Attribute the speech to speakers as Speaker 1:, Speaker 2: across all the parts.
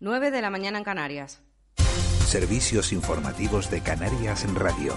Speaker 1: 9 de la mañana en Canarias.
Speaker 2: Servicios informativos de Canarias en Radio.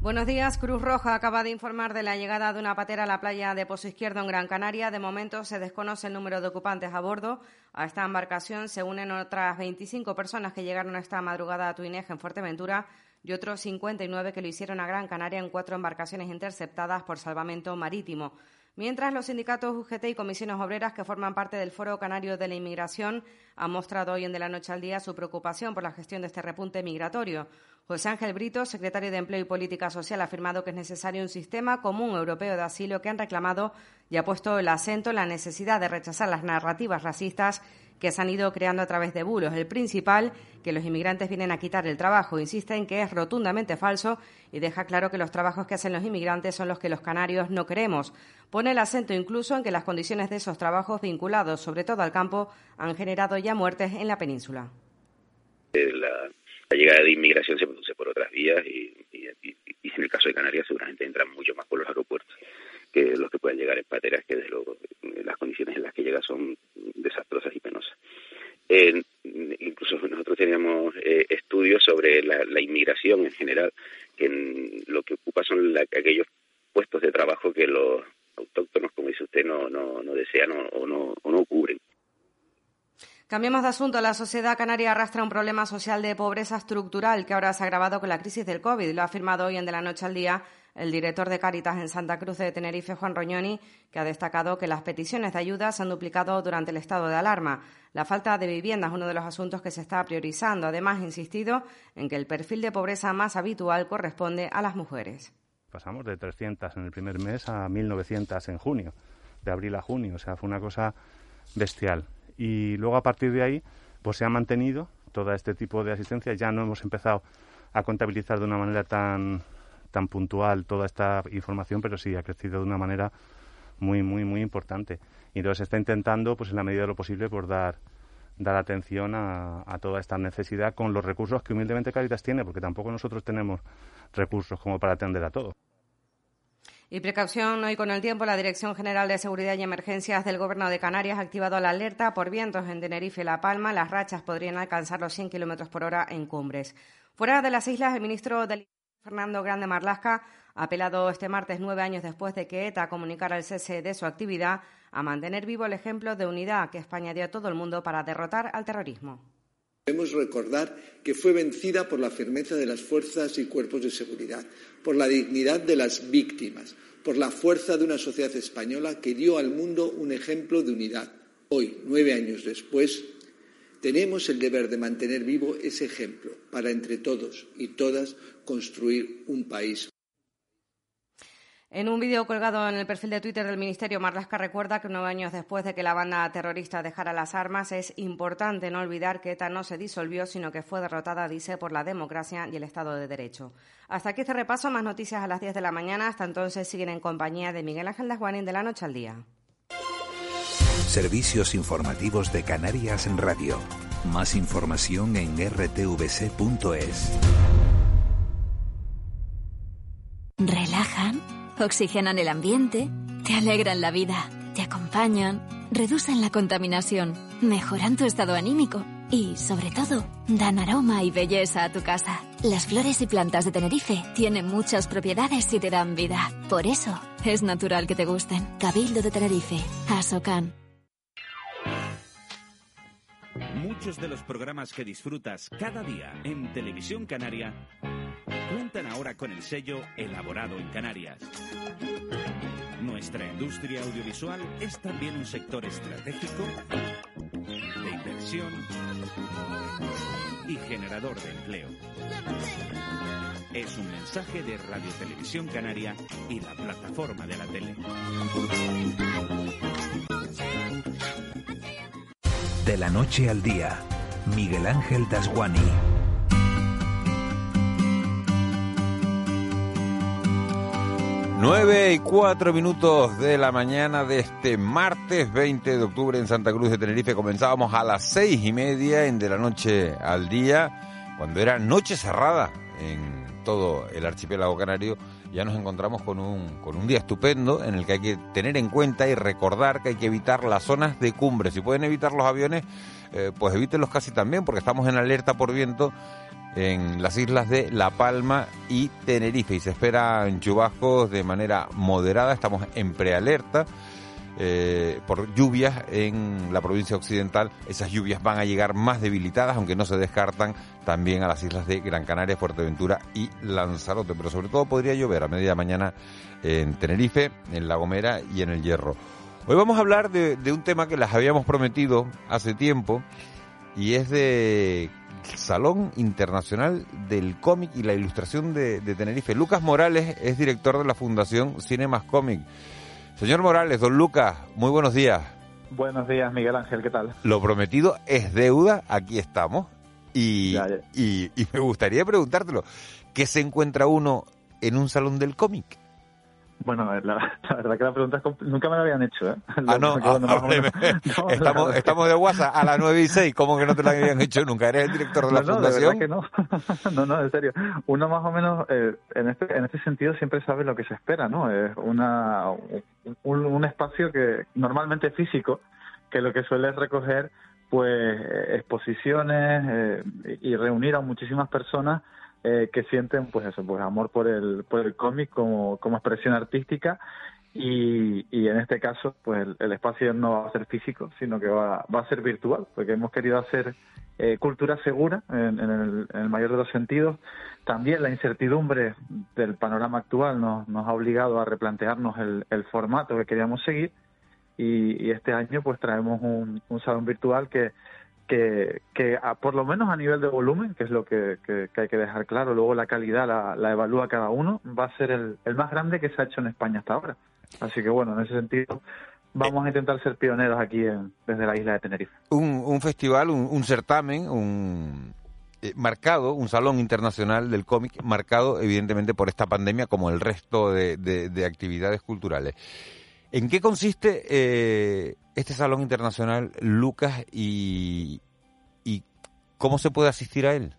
Speaker 1: Buenos días. Cruz Roja acaba de informar de la llegada de una patera a la playa de Pozo Izquierdo en Gran Canaria. De momento se desconoce el número de ocupantes a bordo. A esta embarcación se unen otras 25 personas que llegaron esta madrugada a Tuineje en Fuerteventura y otros 59 que lo hicieron a Gran Canaria en cuatro embarcaciones interceptadas por salvamento marítimo. Mientras los sindicatos UGT y comisiones obreras que forman parte del Foro Canario de la Inmigración han mostrado hoy en De la Noche al Día su preocupación por la gestión de este repunte migratorio. José Ángel Brito, secretario de Empleo y Política Social, ha afirmado que es necesario un sistema común europeo de asilo que han reclamado y ha puesto el acento en la necesidad de rechazar las narrativas racistas que se han ido creando a través de bulos. El principal, que los inmigrantes vienen a quitar el trabajo. Insiste en que es rotundamente falso y deja claro que los trabajos que hacen los inmigrantes son los que los canarios no queremos. Pone el acento incluso en que las condiciones de esos trabajos vinculados, sobre todo al campo, han generado ya muertes en la península.
Speaker 3: La, llegada de inmigración se produce por otras vías y, en el caso de Canarias seguramente entran mucho más por los aeropuertos que los que puedan llegar en pateras, que desde luego las condiciones en las que llega son desastrosas y penosas. incluso nosotros teníamos eh, estudios sobre la, inmigración en general, que lo que ocupa son aquellos puestos de trabajo que los autóctonos, como dice usted, no, no, no desean o, no, o no cubren.
Speaker 1: Cambiamos de asunto. La sociedad canaria arrastra un problema social de pobreza estructural que ahora se ha agravado con la crisis del COVID. Lo ha afirmado hoy en De la Noche al Día el director de Cáritas en Santa Cruz de Tenerife, Juan Roñoni, que ha destacado que las peticiones de ayuda se han duplicado durante el estado de alarma. La falta de vivienda es uno de los asuntos que se está priorizando. Además, ha insistido en que el perfil de pobreza más habitual corresponde a las mujeres.
Speaker 4: Pasamos de 300 en el primer mes a 1.900 en junio, de abril a junio. O sea, fue una cosa bestial. Y luego, a partir de ahí, pues se ha mantenido todo este tipo de asistencia. Ya no hemos empezado a contabilizar de una manera tan tan puntual toda esta información, pero sí ha crecido de una manera muy, muy, muy importante. Y entonces está intentando, pues en la medida de lo posible, por dar dar atención a, toda esta necesidad con los recursos que humildemente Caritas tiene, porque tampoco nosotros tenemos recursos como para atender a todo.
Speaker 1: Y precaución hoy con el tiempo, la Dirección General de Seguridad y Emergencias del Gobierno de Canarias ha activado la alerta por vientos en Tenerife y La Palma. Las rachas podrían alcanzar los 100 kilómetros por hora en cumbres. Fuera de las islas, el ministro del Fernando Grande Marlasca ha apelado este martes, nueve años después de que ETA comunicara el cese de su actividad, a mantener vivo el ejemplo de unidad que España dio a todo el mundo para derrotar al terrorismo.
Speaker 5: Debemos recordar que fue vencida por la firmeza de las fuerzas y cuerpos de seguridad, por la dignidad de las víctimas, por la fuerza de una sociedad española que dio al mundo un ejemplo de unidad. Hoy, nueve años después, tenemos el deber de mantener vivo ese ejemplo para entre todos y todas construir un país.
Speaker 1: En un vídeo colgado en el perfil de Twitter del Ministerio, Marlasca recuerda que nueve años después de que la banda terrorista dejara las armas, es importante no olvidar que ETA no se disolvió, sino que fue derrotada, dice, por la democracia y el Estado de Derecho. Hasta aquí este repaso, más noticias a las 10 de la mañana. Hasta entonces siguen en compañía de Miguel Ángel Dasguanin de la noche al día.
Speaker 2: Servicios informativos de Canarias en Radio. Más información en rtvc.es.
Speaker 6: Relajan, oxigenan el ambiente, te alegran la vida, te acompañan, reducen la contaminación, mejoran tu estado anímico y, sobre todo, dan aroma y belleza a tu casa. Las flores y plantas de Tenerife tienen muchas propiedades y te dan vida. Por eso, es natural que te gusten. Cabildo de Tenerife, Asocan.
Speaker 7: Muchos de los programas que disfrutas cada día en Televisión Canaria cuentan ahora con el sello Elaborado en Canarias. Nuestra industria audiovisual es también un sector estratégico de inversión y generador de empleo. Es un mensaje de Radio Televisión Canaria y la plataforma de la tele.
Speaker 2: De la noche al día, Miguel Ángel Dasguani.
Speaker 8: 9 y 4 minutos de la mañana de este martes 20 de octubre en Santa Cruz de Tenerife. Comenzábamos a las seis y media en de la noche al día, cuando era noche cerrada en todo el archipiélago canario. Ya nos encontramos con un, con un día estupendo en el que hay que tener en cuenta y recordar que hay que evitar las zonas de cumbre. Si pueden evitar los aviones, eh, pues evítenlos casi también, porque estamos en alerta por viento en las islas de La Palma y Tenerife y se esperan chubascos de manera moderada. Estamos en prealerta. Eh, por lluvias en la provincia occidental. Esas lluvias van a llegar más debilitadas, aunque no se descartan también a las islas de Gran Canaria, Fuerteventura y Lanzarote. Pero sobre todo podría llover a media mañana en Tenerife, en La Gomera y en el Hierro. Hoy vamos a hablar de, de un tema que les habíamos prometido hace tiempo y es de Salón Internacional del Cómic y la Ilustración de, Tenerife. Lucas Morales es director de la Fundación Cinemas Cómic. Señor Morales, don Lucas, muy buenos días.
Speaker 9: Buenos días, Miguel Ángel, ¿qué tal?
Speaker 8: Lo prometido es deuda, aquí estamos. Y, y, y me gustaría preguntártelo, ¿qué se encuentra uno en un salón del cómic?
Speaker 9: Bueno, la, verdad que la pregunta es nunca me la habían hecho, ¿eh?
Speaker 8: Ah, no, estamos, estamos de WhatsApp a las 9 y 6, ¿cómo que no te la habían hecho nunca? ¿Eres el director de la
Speaker 9: no,
Speaker 8: fundación?
Speaker 9: No, que no. no, no, en serio. Uno más o menos, eh, en, este, en este sentido, siempre sabe lo que se espera, ¿no? Es una, un, un espacio que normalmente es físico, que lo que suele recoger pues exposiciones eh, y reunir a muchísimas personas eh, que sienten pues eso, pues amor por el, por el cómic como, como expresión artística. Y, y en este caso pues el, espacio no va a ser físico sino que va, va a ser virtual porque hemos querido hacer eh, cultura segura en, el, en, el, mayor de los sentidos. También la incertidumbre del panorama actual nos, nos ha obligado a replantearnos el formato que queríamos seguir y, este año pues traemos un, un salón virtual que que, que por lo menos a nivel de volumen, que es lo que, hay que dejar claro, luego la calidad la, evalúa cada uno, va a ser el, más grande que se ha hecho en España hasta ahora. Así que bueno, en ese sentido vamos a intentar ser pioneros aquí desde la isla de Tenerife.
Speaker 8: Un, un festival, un, certamen, un eh, marcado, un salón internacional del cómic, marcado evidentemente por esta pandemia como el resto de actividades culturales. ¿En qué consiste eh, este Salón Internacional, Lucas, y, cómo se puede asistir a él?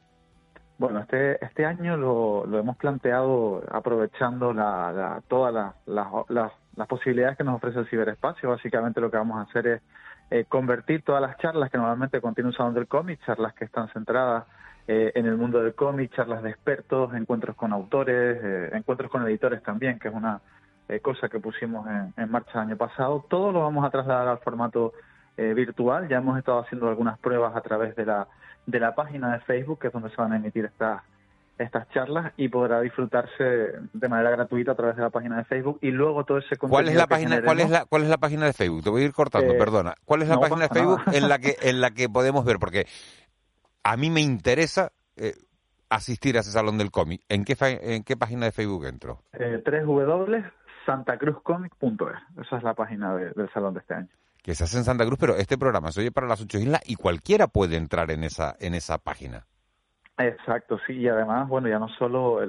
Speaker 9: Bueno, este, este año lo, lo hemos planteado aprovechando la, todas las, posibilidades que nos ofrece el ciberespacio. Básicamente lo que vamos a hacer es eh, convertir todas las charlas que normalmente contiene un salón del cómic, charlas que están centradas eh, en el mundo del cómic, charlas de expertos, encuentros con autores, encuentros con editores también, que es una eh, cosa que pusimos en, marcha el año pasado. Todo lo vamos a trasladar al formato eh, virtual. Ya hemos estado haciendo algunas pruebas a través de la, de la página de Facebook, que es donde se van a emitir estas estas charlas y podrá disfrutarse de manera gratuita a través de la página de Facebook y luego todo ese contenido
Speaker 8: ¿Cuál es la página cuál es la cuál es la página de Facebook? Te voy a ir cortando, eh, perdona. ¿Cuál es la página de Facebook en la que en la que podemos ver porque a mí me interesa asistir a ese salón del cómic. ¿En qué en qué página de Facebook entro?
Speaker 9: Eh, 3 W santacruzcomic.es. Esa es la página del salón de este año.
Speaker 8: Que se hace en Santa Cruz, pero este programa se oye para las ocho islas y cualquiera puede entrar en esa, en esa página.
Speaker 9: Exacto, sí, y además, bueno, ya no solo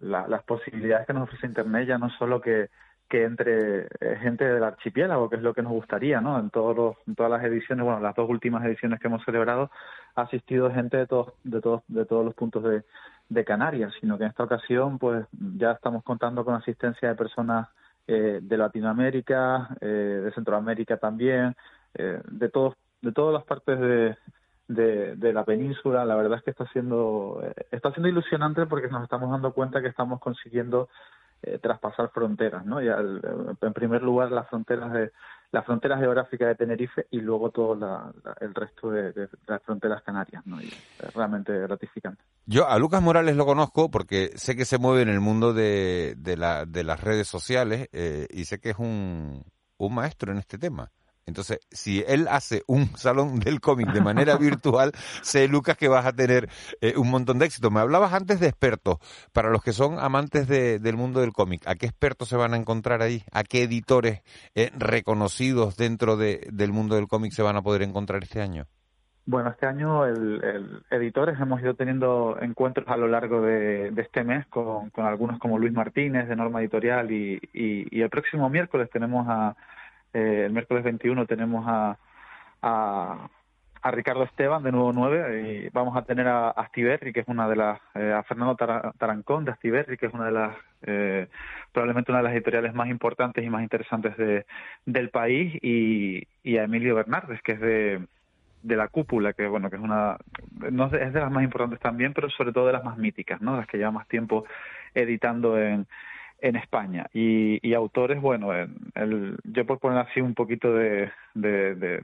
Speaker 9: las posibilidades que nos ofrece Internet, ya no solo que, que entre eh, gente del archipiélago, que es lo que nos gustaría, ¿no? En, todos los, en todas las ediciones, bueno, las dos últimas ediciones que hemos celebrado, ha asistido gente de todos, de todos, de todos los puntos de, de Canarias, sino que en esta ocasión, pues ya estamos contando con asistencia de personas eh, de Latinoamérica, eh, de Centroamérica también, eh, de todos, de todas las partes de, de, la península. La verdad es que está siendo, está siendo ilusionante porque nos estamos dando cuenta que estamos consiguiendo traspasar fronteras, ¿no? Ya en primer lugar las fronteras de las fronteras geográficas de Tenerife y luego todo el resto de, las fronteras canarias. ¿no? es realmente gratificante.
Speaker 8: Yo a Lucas Morales lo conozco porque sé que se mueve en el mundo de, de, la, las redes sociales eh, y sé que es un, un maestro en este tema. Entonces, si él hace un salón del cómic de manera virtual, sé, Lucas, que vas a tener eh, un montón de éxito. Me hablabas antes de expertos. Para los que son amantes del mundo del cómic, ¿a qué expertos se van a encontrar ahí? ¿A qué editores eh, reconocidos dentro del mundo del cómic se van a poder encontrar este año?
Speaker 9: Bueno, este año el, editores hemos ido teniendo encuentros a lo largo de, este mes con, algunos como Luis Martínez de Norma Editorial y, el próximo miércoles tenemos a, eh, el miércoles 21 tenemos a, a, Ricardo Esteban de Nuevo 9 y vamos a tener a Astiberri, que es una de las, eh, a Fernando Tarancón de Astiberri, que es una de las, eh, probablemente una de las editoriales más importantes y más interesantes de, del país y, y a Emilio Bernardes, que es de de la cúpula, que bueno, que es una, no es de las más importantes también, pero sobre todo de las más míticas, ¿no? Las que lleva más tiempo editando en, en España. Y, y autores, bueno, el, yo por poner así un poquito de, de, de,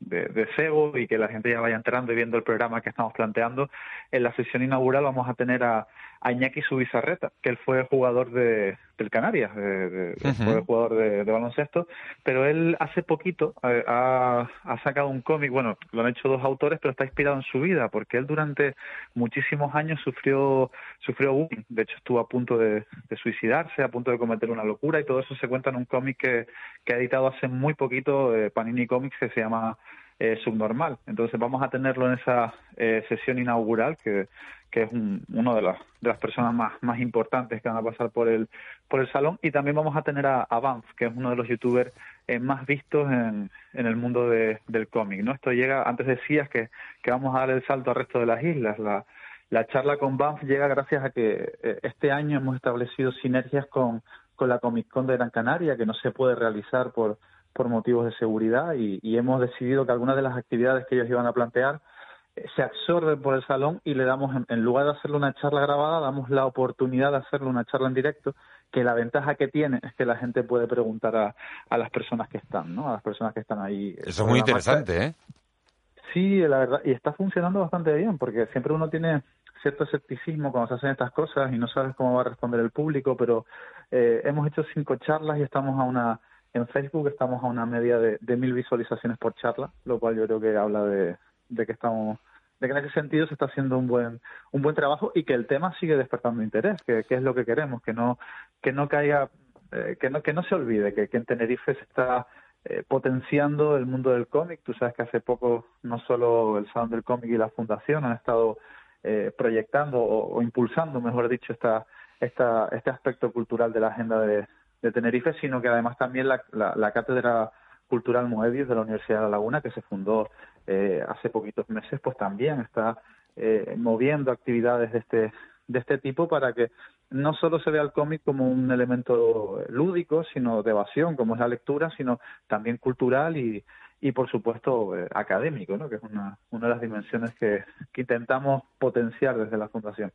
Speaker 9: de, cebo y que la gente ya vaya entrando y viendo el programa que estamos planteando, en la sesión inaugural vamos a tener a, a Iñaki Subizarreta, que él fue jugador de, del Canarias, fue jugador de, baloncesto, pero él hace poquito eh, ha, ha, sacado un cómic, bueno, lo han hecho dos autores, pero está inspirado en su vida, porque él durante muchísimos años sufrió, sufrió bullying, de hecho estuvo a punto de, suicidarse, a punto de cometer una locura, y todo eso se cuenta en un cómic que, que ha editado hace muy poquito eh, Panini Comics, que se llama eh, subnormal. Entonces vamos a tenerlo en esa eh, sesión inaugural que, que es una de las, de las personas más, más importantes que van a pasar por el, por el salón. Y también vamos a tener a, a Banff, que es uno de los youtubers eh, más vistos en, en el mundo de, del cómic. ¿no? Esto llega, antes decías que, que vamos a dar el salto al resto de las islas. La, la charla con Banff llega gracias a que eh, este año hemos establecido sinergias con, con la Comic Con de Gran Canaria, que no se puede realizar por, por motivos de seguridad y, y hemos decidido que algunas de las actividades que ellos iban a plantear se absorbe por el salón y le damos, en, lugar de hacerle una charla grabada, damos la oportunidad de hacerle una charla en directo, que la ventaja que tiene es que la gente puede preguntar a, a las personas que están, ¿no? A las personas que están ahí.
Speaker 8: Eso es muy interesante, ¿eh?
Speaker 9: Sí, la verdad, y está funcionando bastante bien, porque siempre uno tiene cierto escepticismo cuando se hacen estas cosas y no sabes cómo va a responder el público, pero eh, hemos hecho cinco charlas y estamos a una, en Facebook estamos a una media de, de mil visualizaciones por charla, lo cual yo creo que habla de, de que estamos de que en ese sentido se está haciendo un buen un buen trabajo y que el tema sigue despertando interés que, es lo que queremos que no que no caiga eh, que no que no se olvide que, en Tenerife se está eh, potenciando el mundo del cómic. Tú sabes que hace poco no solo el salón del cómic y la fundación han estado eh, proyectando o, impulsando mejor dicho esta esta este aspecto cultural de la agenda de, de Tenerife sino que además también la, la, cátedra cultural Moebius de la Universidad de La Laguna que se fundó eh, hace poquitos meses, pues también está eh, moviendo actividades de este, de este tipo para que no solo se vea el cómic como un elemento lúdico, sino de evasión, como es la lectura, sino también cultural y, y por supuesto eh, académico, ¿no? que es una, una de las dimensiones que, que intentamos potenciar desde la Fundación.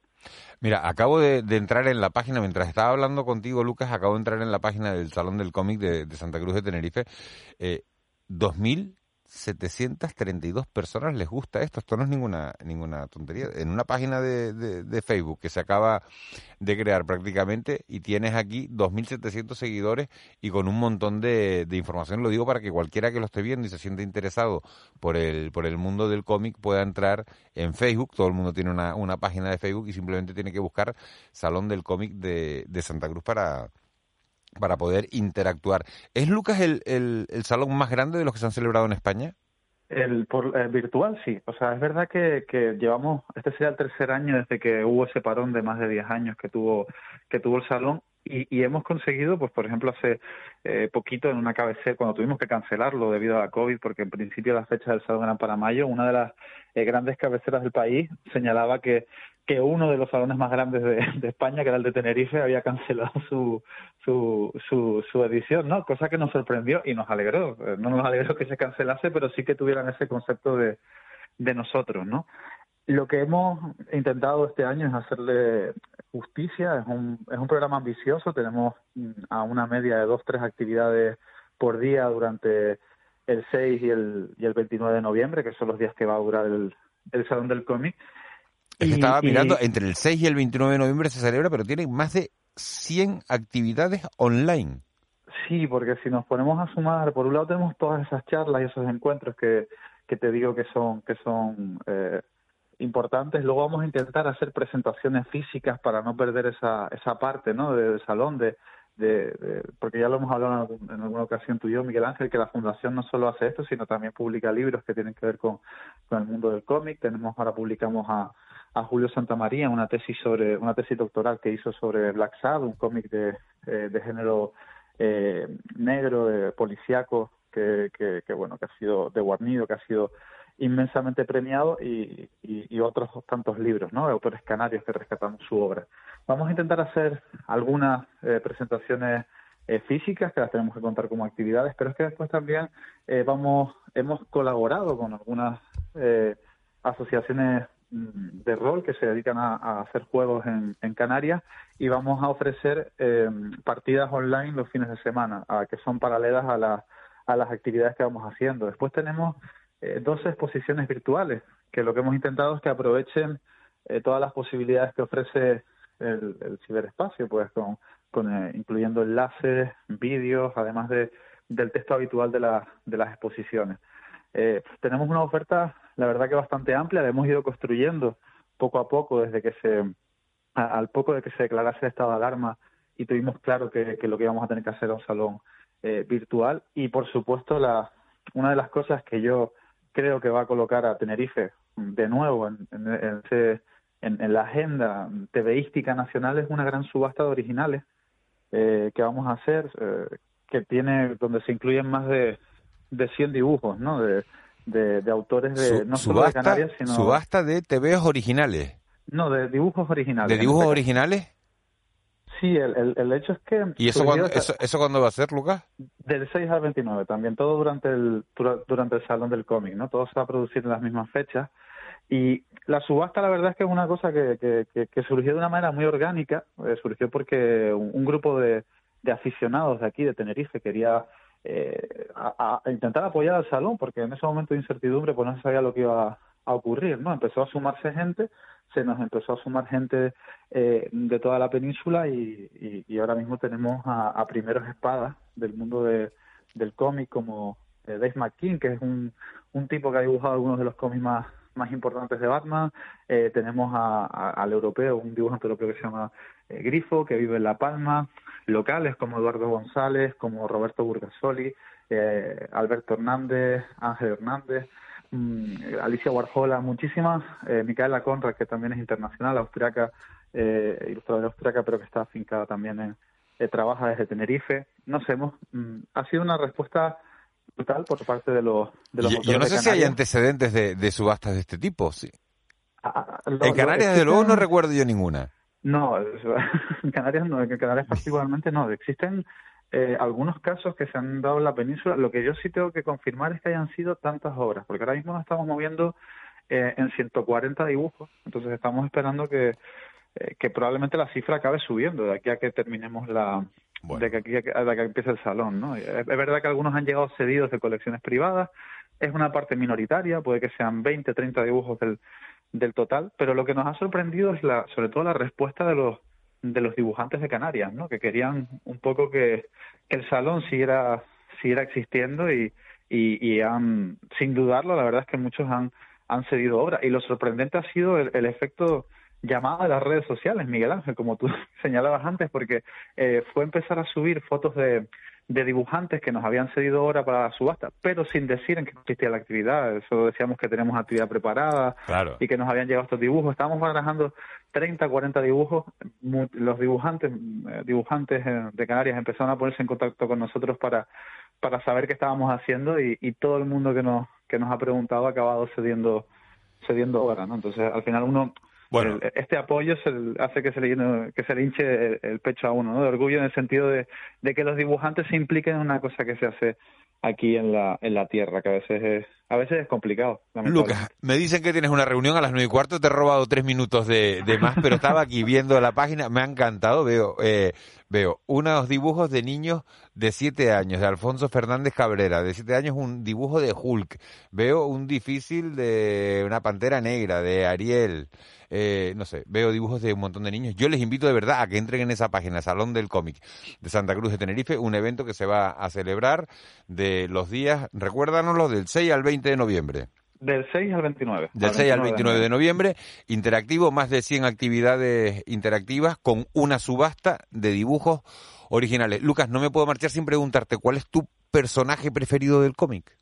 Speaker 8: Mira, acabo de, entrar en la página, mientras estaba hablando contigo, Lucas, acabo de entrar en la página del Salón del Cómic de, Santa Cruz de Tenerife. Eh, 2000 732 personas les gusta esto. Esto no es ninguna, ninguna tontería. En una página de, de, Facebook que se acaba de crear prácticamente y tienes aquí 2.700 seguidores y con un montón de, de, información. Lo digo para que cualquiera que lo esté viendo y se siente interesado por el, por el mundo del cómic pueda entrar en Facebook. Todo el mundo tiene una, una página de Facebook y simplemente tiene que buscar Salón del Cómic de, de Santa Cruz para para poder interactuar. ¿Es Lucas el, el, salón más grande de los que se han celebrado en España?
Speaker 9: El, por, virtual sí, o sea, es verdad que, que llevamos, este sería el tercer año desde que hubo ese parón de más de 10 años que tuvo, que tuvo el salón y, y hemos conseguido, pues por ejemplo, hace eh, poquito en una cabecera, cuando tuvimos que cancelarlo debido a la COVID, porque en principio las fechas del salón eran para mayo, una de las eh, grandes cabeceras del país señalaba que que uno de los salones más grandes de, España, que era el de Tenerife, había cancelado su, su, su, su, edición, ¿no? Cosa que nos sorprendió y nos alegró. Eh, no nos alegró que se cancelase, pero sí que tuvieran ese concepto de, de nosotros, ¿no? Lo que hemos intentado este año es hacerle justicia, es un, es un programa ambicioso, tenemos mm, a una media de dos, tres actividades por día durante el 6 y el, y el 29 de noviembre, que son los días que va a durar el, el Salón del Cómic
Speaker 8: estaba mirando, entre el 6 y el 29 de noviembre se celebra, pero tiene más de 100 actividades online.
Speaker 9: Sí, porque si nos ponemos a sumar, por un lado tenemos todas esas charlas y esos encuentros que, que te digo que son, que son eh, importantes. Luego vamos a intentar hacer presentaciones físicas para no perder esa, esa parte ¿no? del salón, de, de, porque ya lo hemos hablado en, alguna ocasión tú y yo, Miguel Ángel, que la Fundación no solo hace esto, sino también publica libros que tienen que ver con, con el mundo del cómic. Tenemos ahora publicamos a, a Julio Santamaría una tesis sobre una tesis doctoral que hizo sobre Black Sad, un cómic de, eh, de género eh, negro, de policíaco, que, que, que, bueno que ha sido de Guarnido, que ha sido inmensamente premiado y, y, otros tantos libros, ¿no? Autores canarios que rescatamos su obra. Vamos a intentar hacer algunas eh, presentaciones eh, físicas que las tenemos que contar como actividades, pero es que después también eh, vamos hemos colaborado con algunas asociaciones mm, de rol que se dedican a, hacer juegos en, en, Canarias y vamos a ofrecer partidas online los fines de semana, que son paralelas a, a las actividades que vamos haciendo. Después tenemos eh, dos exposiciones virtuales, que lo que hemos intentado es que aprovechen eh, todas las posibilidades que ofrece el, ciberespacio, pues con, con eh, incluyendo enlaces, vídeos, además de, del texto habitual de, de las exposiciones. Tenemos una oferta, la verdad que bastante amplia, la hemos ido construyendo poco a poco desde que se, al poco de que se declarase el estado de alarma y tuvimos claro que, que lo que íbamos a tener que hacer era un salón virtual. Y por supuesto la, una de las cosas que yo creo que va a colocar a Tenerife de nuevo en, en, la agenda TVística nacional es una gran subasta de originales eh, que vamos a hacer, eh, que tiene donde se incluyen más de, de 100 dibujos, ¿no? De, de, autores de no solo de Canarias, sino...
Speaker 8: Subasta de TVs originales.
Speaker 9: No, de dibujos originales.
Speaker 8: ¿De dibujos este originales?
Speaker 9: Sí, el, el, hecho es que...
Speaker 8: ¿Y eso cuándo, eso, eso cuándo va a ser, Lucas?
Speaker 9: Del 6 al 29, también todo durante el, durante el Salón del Cómic, ¿no? Todo se va a producir en las mismas fechas. Y la subasta, la verdad es que es una cosa que, que, que, surgió de una manera muy orgánica. Eh, surgió porque un, grupo de, de, aficionados de aquí, de Tenerife, quería eh, a, intentar apoyar al salón, porque en ese momento de incertidumbre pues no se sabía lo que iba a ocurrir, ¿no? Empezó a sumarse gente se nos empezó a sumar gente eh, de toda la península y, y, ahora mismo tenemos a, a, primeros espadas del mundo de, del cómic como eh, Dave McKean, que es un, un tipo que ha dibujado algunos de los cómics más, más importantes de Batman. Eh, tenemos a, al europeo, un dibujante europeo que se llama eh, Grifo, que vive en La Palma. Locales como Eduardo González, como Roberto Burgasoli, eh, Alberto Hernández, Ángel Hernández. Mm, Alicia Warhola, muchísimas, eh, Micaela Conrad, que también es internacional, austriaca, eh, ilustradora austriaca, pero que está afincada también en, eh, trabaja desde Tenerife. No sé, hemos, mm, ha sido una respuesta brutal por parte de los de los
Speaker 8: Yo, no sé si hay antecedentes de, subastas de este tipo, sí. Ah, ah, en Canarias, desde luego, no recuerdo yo ninguna.
Speaker 9: No, en Canarias no, en Canarias particularmente no. Existen eh, algunos casos que se han dado en la península, lo que yo sí tengo que confirmar es que hayan sido tantas obras, porque ahora mismo nos estamos moviendo eh, en 140 dibujos, entonces estamos esperando que, eh, que probablemente la cifra acabe subiendo de aquí a que terminemos la... De que aquí a que empiece el salón, ¿no? Es, verdad que algunos han llegado cedidos de colecciones privadas, es una parte minoritaria, puede que sean 20, 30 dibujos del, del total, pero lo que nos ha sorprendido es la, sobre todo la respuesta de los de los dibujantes de Canarias, ¿no? Que querían un poco que el salón siguiera, siguiera existiendo y, y, han, sin dudarlo, la verdad es que muchos han, han cedido obra. Y lo sorprendente ha sido el, efecto llamado de las redes sociales, Miguel Ángel, como tú señalabas antes, porque eh, fue empezar a subir fotos de, de dibujantes que nos habían cedido hora para la subasta, pero sin decir en qué consistía la actividad. Solo decíamos que teníamos actividad preparada y que nos habían llegado estos dibujos. Estábamos barajando 30, 40 dibujos. Los dibujantes, eh, dibujantes eh, de Canarias empezaron a ponerse en contacto con nosotros para, para saber qué estábamos haciendo y, y todo el mundo que nos, que nos ha preguntado ha acabado cediendo cediendo hora, ¿no? Entonces, al final uno bueno. este apoyo se, hace que se le que se le hinche el, pecho a uno, ¿no? De orgullo en el sentido de, de, que los dibujantes se impliquen en una cosa que se hace aquí en la, en la tierra, que a veces es, a veces es complicado.
Speaker 8: Lucas, me dicen que tienes una reunión a las nueve y cuarto, te he robado tres minutos de, más, pero estaba aquí viendo la página, me ha encantado, veo, eh, veo unos dibujos de niños de siete años, de Alfonso Fernández Cabrera, de siete años un dibujo de Hulk, veo un difícil de una pantera negra, de Ariel, eh, no sé, veo dibujos de un montón de niños. Yo les invito de verdad a que entren en esa página, Salón del Cómic de Santa Cruz de Tenerife, un evento que se va a celebrar de los días, recuérdanoslo, del 6 al 20 de noviembre.
Speaker 9: Del 6 al 29.
Speaker 8: Del 6 al 29 de noviembre, interactivo, más de 100 actividades interactivas con una subasta de dibujos originales. Lucas, no me puedo marchar sin preguntarte, ¿cuál es tu personaje preferido del cómic?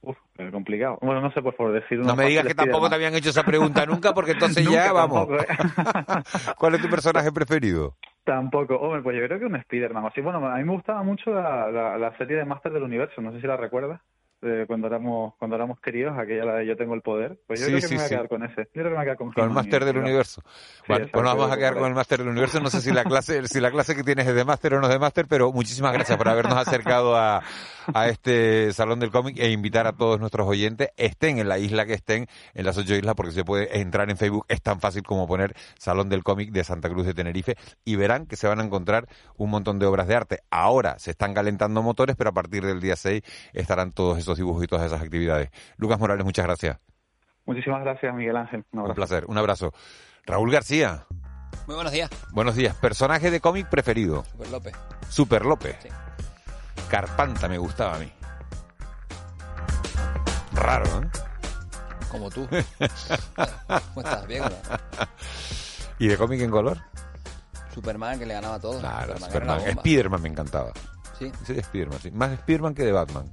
Speaker 9: Uf, es complicado. Bueno, no sé, por favor, decir
Speaker 8: No me digas que tampoco te habían hecho esa pregunta nunca, porque entonces ya vamos.
Speaker 9: ¿eh?
Speaker 8: ¿Cuál es tu personaje preferido?
Speaker 9: Tampoco. Hombre, pues yo creo que un Spider-Man. Así, bueno, a mí me gustaba mucho la, la, la serie de Master del Universo. No sé si la recuerdas de cuando éramos cuando éramos queridos, aquella la de Yo tengo el poder, pues yo
Speaker 8: Sí,
Speaker 9: creo que
Speaker 8: sí,
Speaker 9: me voy a
Speaker 8: sí.
Speaker 9: quedar con ese. Yo creo que me voy a quedar con,
Speaker 8: Con el máster del universo. Bueno, pues nos vamos a quedar con el máster del universo. No sé si la clase, si la clase que tienes es de máster o no es de máster, pero muchísimas gracias por habernos acercado a, a este salón del cómic e invitar a todos nuestros oyentes, estén en la isla que estén, en las ocho islas, porque se puede entrar en Facebook. Es tan fácil como poner Salón del Cómic de Santa Cruz de Tenerife y verán que se van a encontrar un montón de obras de arte. Ahora se están calentando motores, pero a partir del día 6 estarán todos esos dibujos y todas esas actividades. Lucas Morales, muchas gracias.
Speaker 9: Muchísimas gracias, Miguel Ángel. Un
Speaker 8: placer. Un abrazo. Raúl García.
Speaker 10: Muy buenos días,
Speaker 8: Buenos días. Personaje de cómic preferido.
Speaker 10: Super López.
Speaker 8: Super López.
Speaker 10: Sí.
Speaker 8: Carpanta me gustaba a mí. Raro, ¿eh?
Speaker 10: Como tú. ¿Cómo estás? ¿Bien o no?
Speaker 8: ¿Y de cómic en color?
Speaker 10: Superman que le ganaba a todos.
Speaker 8: Claro,
Speaker 10: Superman
Speaker 8: Superman. Spiderman me encantaba.
Speaker 10: Sí.
Speaker 8: Sí, Spiderman, sí. Más Spiderman que de Batman.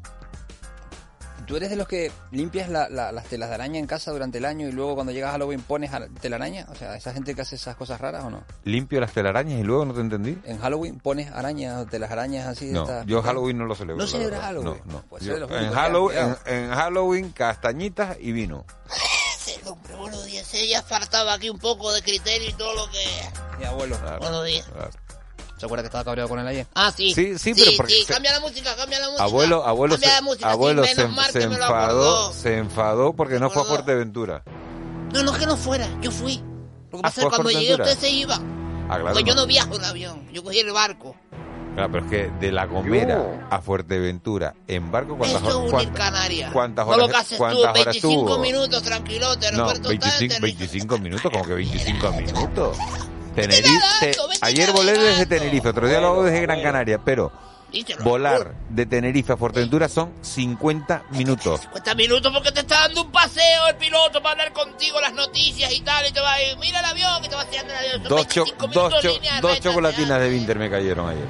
Speaker 10: ¿Tú eres de los que limpias la- la- las telas de araña en casa durante el año y luego cuando llegas a Halloween pones a- telaraña? O sea, ¿esa gente que hace esas cosas raras o no?
Speaker 8: Limpio las telarañas y luego no te entendí.
Speaker 10: En Halloween pones arañas, telas arañas así. de
Speaker 8: No,
Speaker 10: estas-
Speaker 8: yo Halloween no lo celebro.
Speaker 10: ¿No celebras. Halloween?
Speaker 8: No, no.
Speaker 10: Pues
Speaker 8: Yo- en, Halloween, en, en Halloween, castañitas y vino.
Speaker 11: Ese hombre, buenos días. Ella faltaba aquí un poco de criterio y todo lo que...
Speaker 10: Mi abuelo.
Speaker 8: Claro,
Speaker 11: Buenos días.
Speaker 8: claro.
Speaker 10: ¿Se acuerda que estaba cabreado con él ayer?
Speaker 11: Ah, sí.
Speaker 8: Sí, sí, pero porque
Speaker 11: sí,
Speaker 8: se-
Speaker 11: cambia la música, cambia la música.
Speaker 8: Abuelo, abuelo,
Speaker 11: cambia
Speaker 8: se,
Speaker 11: la música,
Speaker 8: abuelo
Speaker 11: sí,
Speaker 8: se, se
Speaker 11: que me lo
Speaker 8: enfadó, se enfadó porque no fue a. Fuerteventura.
Speaker 11: No, no, que no fuera, yo fui. Lo que
Speaker 8: Ah,
Speaker 11: pasa es que cuando llegué usted se iba.
Speaker 8: Ah, claro.
Speaker 11: Pues yo
Speaker 8: no.
Speaker 11: no viajo en avión, yo cogí el barco.
Speaker 8: Claro, pero es que de La Gomera a Fuerteventura en barco, ¿cuántas
Speaker 11: Eso es
Speaker 8: horas?
Speaker 11: unir
Speaker 8: cuántas-
Speaker 11: Canarias.
Speaker 8: cuántas
Speaker 11: No lo
Speaker 8: horas-
Speaker 11: que haces tú,
Speaker 8: cuántas horas
Speaker 11: 25
Speaker 8: estuvo?
Speaker 11: minutos tranquilote,
Speaker 8: No,
Speaker 11: aeropuerto tal,
Speaker 8: 25,
Speaker 11: Tenerife.
Speaker 8: 25 minutos, como que 25 minutos. Tenerife, ayer volé desde. Tenerife, otro día lo hago desde Gran Canaria, pero volar de Tenerife a Fuerteventura son 50 minutos.
Speaker 11: 50 minutos porque te está dando un paseo el piloto para hablar contigo las noticias y tal y te va a ir, mira el avión que te va haciendo el avión.
Speaker 8: Dos, cho-
Speaker 11: 25
Speaker 8: dos, cho-
Speaker 11: línea
Speaker 8: dos chocolatinas de Winter me cayeron ayer.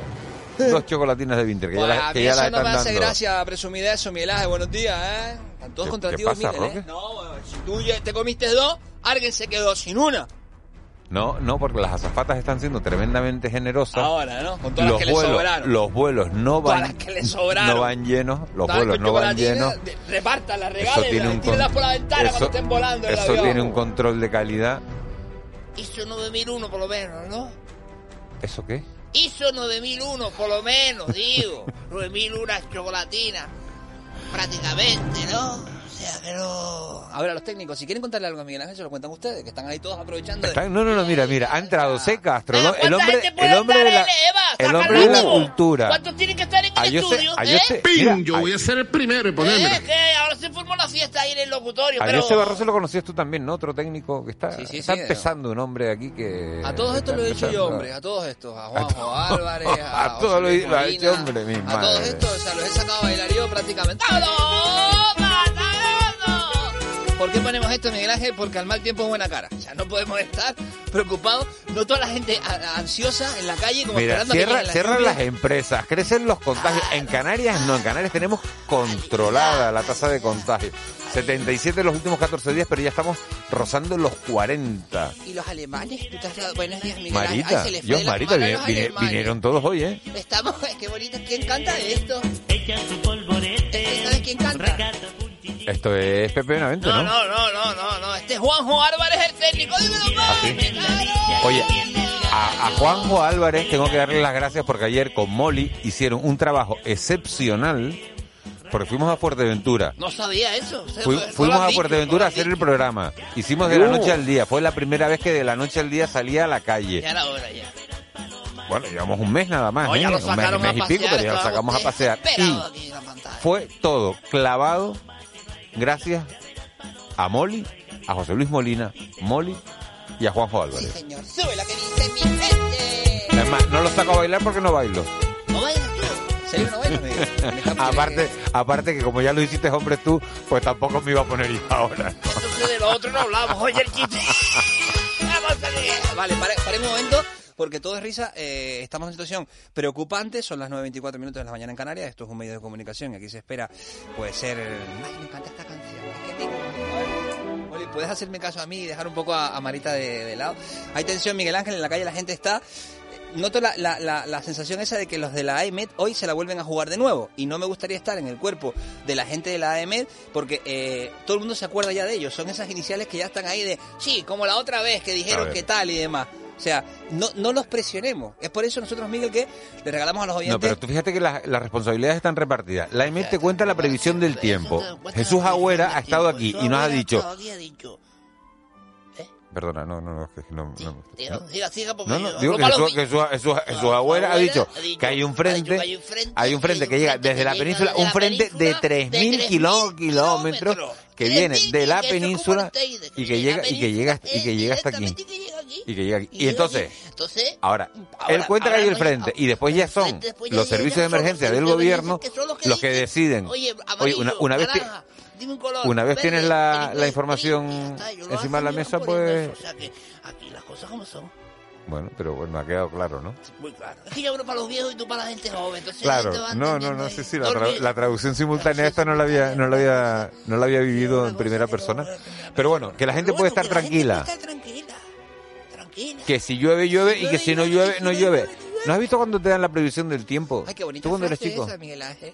Speaker 8: Dos chocolatinas de Winter, que ya,
Speaker 10: Pues
Speaker 8: las-
Speaker 10: a
Speaker 8: que
Speaker 10: mí
Speaker 8: ya
Speaker 10: eso
Speaker 8: las
Speaker 10: no
Speaker 8: están
Speaker 10: me hace
Speaker 8: dando.
Speaker 10: gracia presumir eso, Ángel. Buenos días, ¿eh? Están todos
Speaker 8: ¿Qué-
Speaker 10: contra
Speaker 8: qué
Speaker 10: ti, ¿eh?
Speaker 8: Roque?
Speaker 10: No, bueno, si tú ya te comiste dos, alguien se quedó sin una.
Speaker 8: No, no, porque las azafatas están siendo tremendamente generosas.
Speaker 10: Ahora, ¿no? Con todas
Speaker 8: los
Speaker 10: las que le
Speaker 8: vuelos,
Speaker 10: sobraron.
Speaker 8: los vuelos no
Speaker 10: Todas
Speaker 8: van,
Speaker 10: las que le sobraron.
Speaker 8: no van llenos, los
Speaker 10: Todas
Speaker 8: vuelos no van
Speaker 10: chocolatina,
Speaker 8: llenos.
Speaker 10: Repártanlas, regálenlas, tírenlas por la ventana
Speaker 8: eso-
Speaker 10: cuando estén volando el
Speaker 8: Eso
Speaker 10: avión.
Speaker 8: tiene un control de calidad.
Speaker 11: Hizo 9001 por lo menos, ¿no?
Speaker 8: ¿Eso qué?
Speaker 11: Hizo 9001 por lo menos, digo. 9001 chocolatinas. Prácticamente, ¿no? Sea, que no...
Speaker 10: A ver, a los técnicos, si quieren contarle algo a Miguel Ángel, se lo cuentan ustedes, que están ahí todos aprovechando. de-
Speaker 8: no, no, no, mira, mira, ha entrado C. Castro,
Speaker 11: Venga,
Speaker 8: el
Speaker 11: ¿cuánta
Speaker 8: hombre,
Speaker 11: gente puede
Speaker 8: el hombre de la,
Speaker 11: Eva?
Speaker 8: el hombre de la cultura.
Speaker 11: ¿Cuántos tienen que estar en
Speaker 8: Ah,
Speaker 11: el estudio?
Speaker 8: ah, yo
Speaker 11: eh?
Speaker 12: yo
Speaker 8: ah,
Speaker 12: voy a ser el primero ponérmelo.
Speaker 11: Es que ahora se formó la fiesta ahí en el locutorio,
Speaker 8: A
Speaker 11: pero...
Speaker 8: José Barroso lo conocías tú también, ¿no? Otro técnico que está,
Speaker 10: Sí, sí,
Speaker 8: está
Speaker 10: sí,
Speaker 8: empezando un hombre aquí que...
Speaker 10: A todos estos lo he dicho yo, hombre, a todos estos, a Juanjo Álvarez, a,
Speaker 8: A todos lo he- hecho, hombre, mi
Speaker 10: A todos estos, o sea, los he sacado a bailar yo prácticamente. ¡Vámonos! ¿Por qué ponemos esto, Miguel Ángel? Porque al mal tiempo es buena cara. O sea, no podemos estar preocupados, no toda la gente ansiosa en la calle como
Speaker 8: Mira,
Speaker 10: esperando a que
Speaker 8: cierran las empresas, crecen los contagios. En Canarias no, en Canarias tenemos controlada la tasa de contagio. 77 en los últimos 14 días, pero ya estamos rozando los 40.
Speaker 11: ¿Y los alemanes? ¿Tú te has dado- Buenos días, Miguel.
Speaker 8: Marita,
Speaker 11: Ay,
Speaker 8: yo, Marita, vine- vine- vinieron todos hoy, ¿eh?
Speaker 11: Estamos, qué bonito, ¿quién canta esto? Este, ¿Sabes quién canta?
Speaker 8: Esto es Pepe Benavente,
Speaker 11: No,
Speaker 8: ¿no?
Speaker 11: no, no, no, no, no, este es Juanjo Álvarez, el técnico, dímelo,
Speaker 8: ¿Ah, sí? Oye, a, a Juanjo Álvarez tengo que darle las gracias porque ayer con Molly hicieron un trabajo excepcional porque fuimos a Fuerteventura.
Speaker 11: No sabía eso. o sea,
Speaker 8: Fui-
Speaker 11: no lo
Speaker 8: fuimos a Fuerteventura a hacer el programa. Hicimos de la noche al día. Fue la primera vez que de la noche al día salía a la calle.
Speaker 11: Ya era hora, ya.
Speaker 8: Bueno, llevamos un mes nada más,
Speaker 11: No,
Speaker 8: ¿eh?
Speaker 11: ya lo
Speaker 8: un mes, mes y pico, pero ya lo sacamos a pasear. Y
Speaker 11: aquí en la pantalla.
Speaker 8: fue todo clavado gracias a Molly, a José Luis Molina, Molly y a Juanjo
Speaker 11: Sí,
Speaker 8: Álvarez.
Speaker 11: señor, sube la que dice mi gente.
Speaker 8: Es más, no lo saco a bailar porque no bailo.
Speaker 11: ¿No?
Speaker 10: ¿En serio no Miguel? Me está-
Speaker 8: Aparte, aparte que como ya lo hiciste hombre tú, pues tampoco me iba a poner yo ahora.
Speaker 11: Entonces de lo otro no hablamos. Oye, el chiste. Vamos a ver.
Speaker 10: Vale, pare, pare un momento, porque todo es risa. eh, estamos en una situación preocupante, son las 9.24 minutos de la mañana en Canarias, esto es un medio de comunicación y aquí se espera, puede ser... Ay, me encanta esta canción. es que tengo- Oli, ¿puedes hacerme caso a mí y dejar un poco a, a Marita de, de lado? Hay tensión, Miguel Ángel, en la calle la gente está... Noto la, la, la, la sensación esa de que los de la AEMED hoy se la vuelven a jugar de nuevo. Y no me gustaría estar en el cuerpo de la gente de la AEMED porque eh, todo el mundo se acuerda ya de ellos. Son esas iniciales que ya están ahí de, sí, como la otra vez que dijeron que tal y demás. O sea, no, no los presionemos. Es por eso nosotros, Miguel, que le regalamos a los oyentes...
Speaker 8: No, pero tú fíjate que las, las responsabilidades están repartidas. La EMET te cuenta la previsión del tiempo. Jesús Agüera ha estado aquí y nos ha dicho... Perdona, no, no, no, es que no... no.
Speaker 11: Diga, siga, siga, porque
Speaker 8: No, no, digo que Jesús Agüera ha dicho que hay un frente, hay un frente que llega desde la península, un frente de 3.000 kiló- kilómetros que viene de la península y que llega y que llega y que llega hasta aquí. y que llega aquí. y entonces ahora él cuenta que hay el frente y después ya son los servicios de emergencia del gobierno
Speaker 11: los que
Speaker 8: deciden.
Speaker 11: Oye,
Speaker 8: una, vez
Speaker 11: dime un color,
Speaker 8: una vez
Speaker 11: verde,
Speaker 8: tienes la, información encima de la mesa pues
Speaker 11: O sea que aquí las cosas como son.
Speaker 8: bueno pero bueno ha quedado claro no
Speaker 11: Muy claro. Es que yo hablo para los viejos y tú para la gente joven. Entonces
Speaker 8: Claro, no, no, no,
Speaker 11: ahí.
Speaker 8: sí, sí, la, tra- la traducción simultánea esta no la había, no la había, no la había vivido en primera persona. Pero bueno, que la gente puede estar tranquila, que si llueve, llueve y que si no llueve, no llueve. ¿No has visto cuando te dan la previsión del tiempo?
Speaker 10: Ay, qué bonita
Speaker 8: Tú cuando eres chico,
Speaker 10: esa, Miguel Ángel.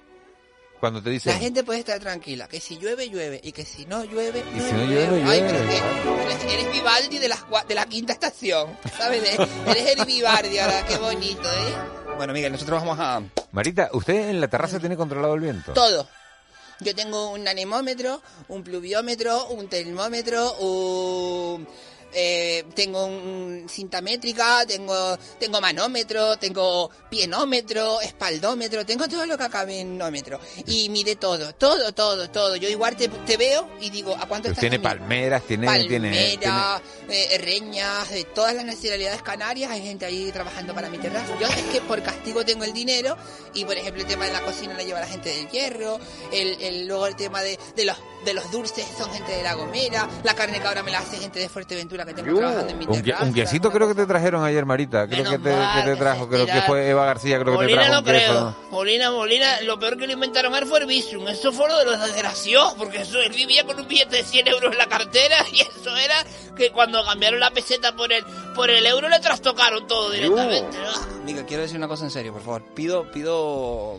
Speaker 8: Cuando te
Speaker 10: La gente puede estar tranquila, que si llueve, llueve, y que si no llueve,
Speaker 8: y si no llueve, no
Speaker 10: Ay,
Speaker 8: llueve.
Speaker 10: pero que eres, Vivaldi de la, cua- de la quinta estación, ¿sabes? Eres el Vivaldi ahora, qué bonito, ¿eh? Bueno, Miguel, nosotros vamos a...
Speaker 8: Marita, ¿usted en la terraza tiene controlado el viento?
Speaker 11: Todo. Yo tengo un anemómetro, un pluviómetro, un termómetro, un...
Speaker 10: eh, tengo un cinta métrica, tengo, tengo manómetro, tengo pienómetro, espaldómetro, tengo todo lo que acabe en nómetro. Y mide todo, todo, todo, todo. Yo igual te, te veo y digo, ¿a cuánto estás
Speaker 8: tiene palmeras, tiene, tiene, tiene-
Speaker 10: Palmera, eh, reñas, de todas las nacionalidades canarias, hay gente ahí trabajando para mi terraza. Yo es que por castigo tengo el dinero y por ejemplo el tema de la cocina lo lleva la gente del hierro, el, el- luego el tema de, de los de los dulces son gente de La Gomera, la carne cabra me la hace gente de Fuerteventura que tengo trabajando en mi
Speaker 8: Un,
Speaker 10: terraza.
Speaker 8: un quesito creo que te trajeron ayer, Marita. Creo que te, que te trajo, creo que fue Eva García, creo que te trajo
Speaker 11: no
Speaker 8: un queso.
Speaker 11: creo. Molina, Molina, lo peor que lo inventaron él fue el Visum. Eso fue lo de los desgraciados, porque eso, él vivía con un billete de 100 euros en la cartera y eso era que cuando cambiaron la peseta por el, por el euro le trastocaron todo directamente. ¿no?
Speaker 10: Miguel, quiero decir una cosa en serio, por favor. Pido, pido,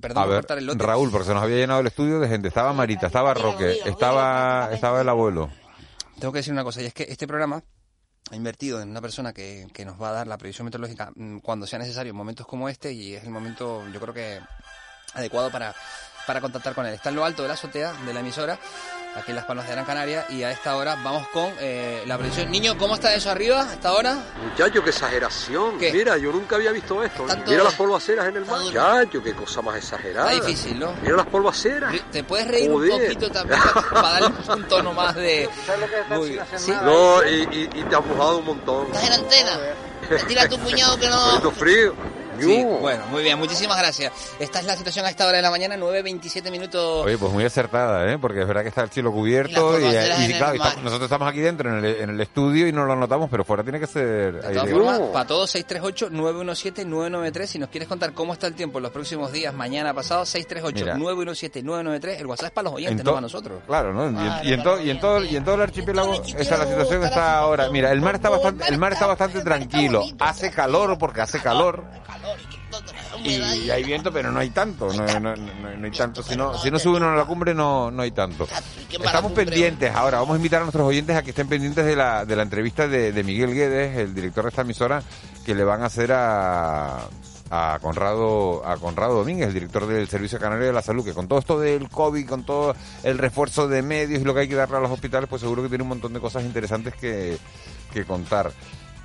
Speaker 10: perdón
Speaker 8: A
Speaker 10: por
Speaker 8: ver,
Speaker 10: cortar el lote.
Speaker 8: Raúl, porque se nos había llenado el estudio de gente. Estaba Marita, estaba Roque, estaba, estaba el abuelo.
Speaker 10: Tengo que decir una cosa, y es que este programa ha invertido en una persona que, que nos va a dar la previsión meteorológica mm, cuando sea necesario en momentos como este y es el momento, yo creo que adecuado para, para contactar con él. Está en lo alto de la azotea de la emisora, aquí en Las Palmas de Gran Canaria, y a esta hora vamos con eh, la previsión. Niño, ¿cómo está eso arriba hasta ahora?
Speaker 12: Muchacho, qué exageración.
Speaker 10: ¿Qué?
Speaker 12: Mira, yo nunca había visto esto. Mira las polvaceras en el mar. Muchacho, qué cosa más exagerada.
Speaker 10: Está difícil, ¿no?
Speaker 12: Mira las polvaceras.
Speaker 10: Te puedes reír
Speaker 12: Joder.
Speaker 10: un poquito también para, darle un tono más de... Muy bien. ¿Sí?
Speaker 12: No, y, y- y te ha mojado un montón.
Speaker 11: Estás en antena. Dile a tu cuñado que no.
Speaker 12: Frío.
Speaker 10: Sí, bueno, muy bien, muchísimas gracias. Esta es la situación a esta hora de la mañana, 9.27 minutos.
Speaker 8: Oye, pues muy acertada, ¿eh? Porque es verdad que está el cielo cubierto y, claro, nosotros estamos aquí dentro en el, en el estudio y no lo notamos, pero fuera tiene que ser
Speaker 10: De todas formas, para todos, 638-917-993. Si nos quieres contar cómo está el tiempo en los próximos días, mañana, pasado, 638-917-993. El WhatsApp es para los oyentes,
Speaker 8: En
Speaker 10: no para nosotros.
Speaker 8: Claro, ¿no? Y, en- y en todo, y, en todo, y en todo el archipiélago esa es la situación está ahora. Mira, el mar está bastante, el mar está bastante tranquilo. Hace calor porque hace calor. Y hay viento, pero no hay tanto, no, no- no- no hay tanto. Si no, si no sube uno a la cumbre, no, no hay tanto. Estamos pendientes ahora, vamos a invitar a nuestros oyentes a que estén pendientes de la, de la entrevista de, de Miguel Guedes, el director de esta emisora, que le van a hacer a, a Conrado, a Conrado Domínguez, el director del Servicio Canario de la Salud, que con todo esto del COVID, con todo el refuerzo de medios y lo que hay que darle a los hospitales, pues seguro que tiene un montón de cosas interesantes que, que contar.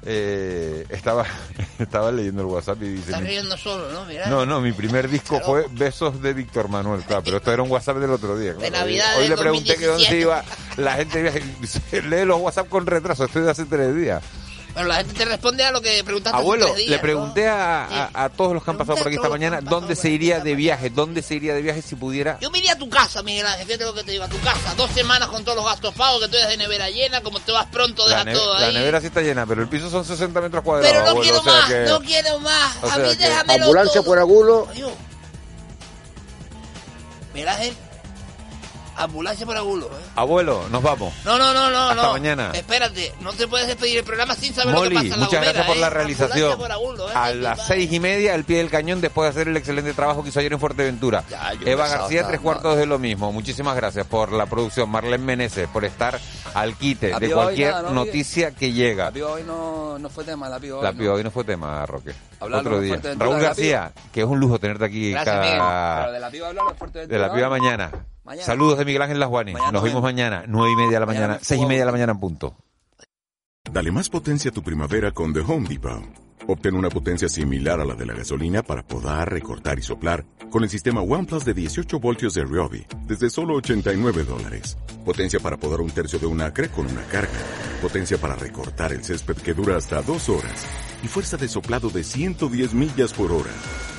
Speaker 8: Eh, estaba, estaba leyendo el WhatsApp y dice...
Speaker 11: Estás
Speaker 8: "Mi-
Speaker 11: riendo solo, ¿no?
Speaker 8: No, no, mi primer disco fue Besos de Víctor Manuel, claro, pero esto era un WhatsApp del otro día. claro.
Speaker 11: Navidad
Speaker 8: Hoy le pregunté que dónde se
Speaker 11: 2017.
Speaker 8: iba la gente, lee los WhatsApp con retraso, estoy de hace tres días.
Speaker 11: Pero la gente te responde a lo que preguntaste hace
Speaker 8: Abuelo,
Speaker 11: tres días,
Speaker 8: le
Speaker 11: ¿no?
Speaker 8: pregunté a, a- a todos los que han pasado por aquí esta mañana dónde se iría de viaje, dónde se iría de viaje si pudiera.
Speaker 11: Yo me iría a tu casa, Miguel Ángel, fíjate lo que te digo, a tu casa. Dos semanas con todos los gastos pagos, que tú eres de nevera llena, como te vas pronto,
Speaker 8: La,
Speaker 11: dejas
Speaker 8: ne-
Speaker 11: todo
Speaker 8: la
Speaker 11: ahí.
Speaker 8: nevera sí está llena, pero el piso son 60 metros cuadrados.
Speaker 11: Pero no
Speaker 8: abuelo,
Speaker 11: quiero
Speaker 8: o sea
Speaker 11: más,
Speaker 8: que-
Speaker 11: no quiero más.
Speaker 8: o
Speaker 11: a mí
Speaker 8: que-
Speaker 11: déjamelo
Speaker 13: Ambulancia
Speaker 11: todo.
Speaker 13: por agulo.
Speaker 11: Miguel Ángel, ambulancia por agulo, ¿eh?
Speaker 8: Abuelo, nos vamos.
Speaker 11: No, no, no, no,
Speaker 8: Hasta
Speaker 11: no.
Speaker 8: mañana.
Speaker 11: Espérate, no te puedes despedir el programa sin saber lo que
Speaker 8: Molly,
Speaker 11: pasa en la
Speaker 8: muchas
Speaker 11: Gomera,
Speaker 8: gracias por
Speaker 11: ¿eh?
Speaker 8: la
Speaker 11: Ambulancia
Speaker 8: realización.
Speaker 11: ¿eh?
Speaker 8: A las seis y media, al pie del cañón, después de hacer el excelente trabajo que hizo ayer en Fuerteventura. Eva García, tres cuartos de lo mismo. Muchísimas gracias por la producción. Marlene Meneses, por estar al quite
Speaker 10: La
Speaker 8: de cualquier
Speaker 10: nada, ¿no?
Speaker 8: noticia que llega.
Speaker 10: La piba hoy no, no fue tema, la piba hoy.
Speaker 8: La
Speaker 10: no.
Speaker 8: piba hoy no fue tema, Roque.
Speaker 10: Hablarlo
Speaker 8: Otro día.
Speaker 10: Fuerteventura
Speaker 8: Raúl García, que es un lujo tenerte aquí
Speaker 10: Gracias,
Speaker 8: cada...
Speaker 10: Pero de la piba hablarlo fuerte
Speaker 8: De la piba mañana.
Speaker 10: Mañana.
Speaker 8: Saludos de Miguel Ángel Lasguani.
Speaker 10: Mañana
Speaker 8: Nos vemos mañana, nueve y media de la
Speaker 10: Mañana
Speaker 8: mañana, seis y media de la mañana en punto.
Speaker 14: Dale más potencia a tu primavera con The Home Depot. Obtén una potencia similar a la de la gasolina para podar, recortar y soplar con el sistema OnePlus de 18 voltios de Ryobi desde solo 89 dólares. Potencia para podar un tercio de un acre con una carga. Potencia para recortar el césped que dura hasta dos horas. Y fuerza de soplado de 110 millas por hora.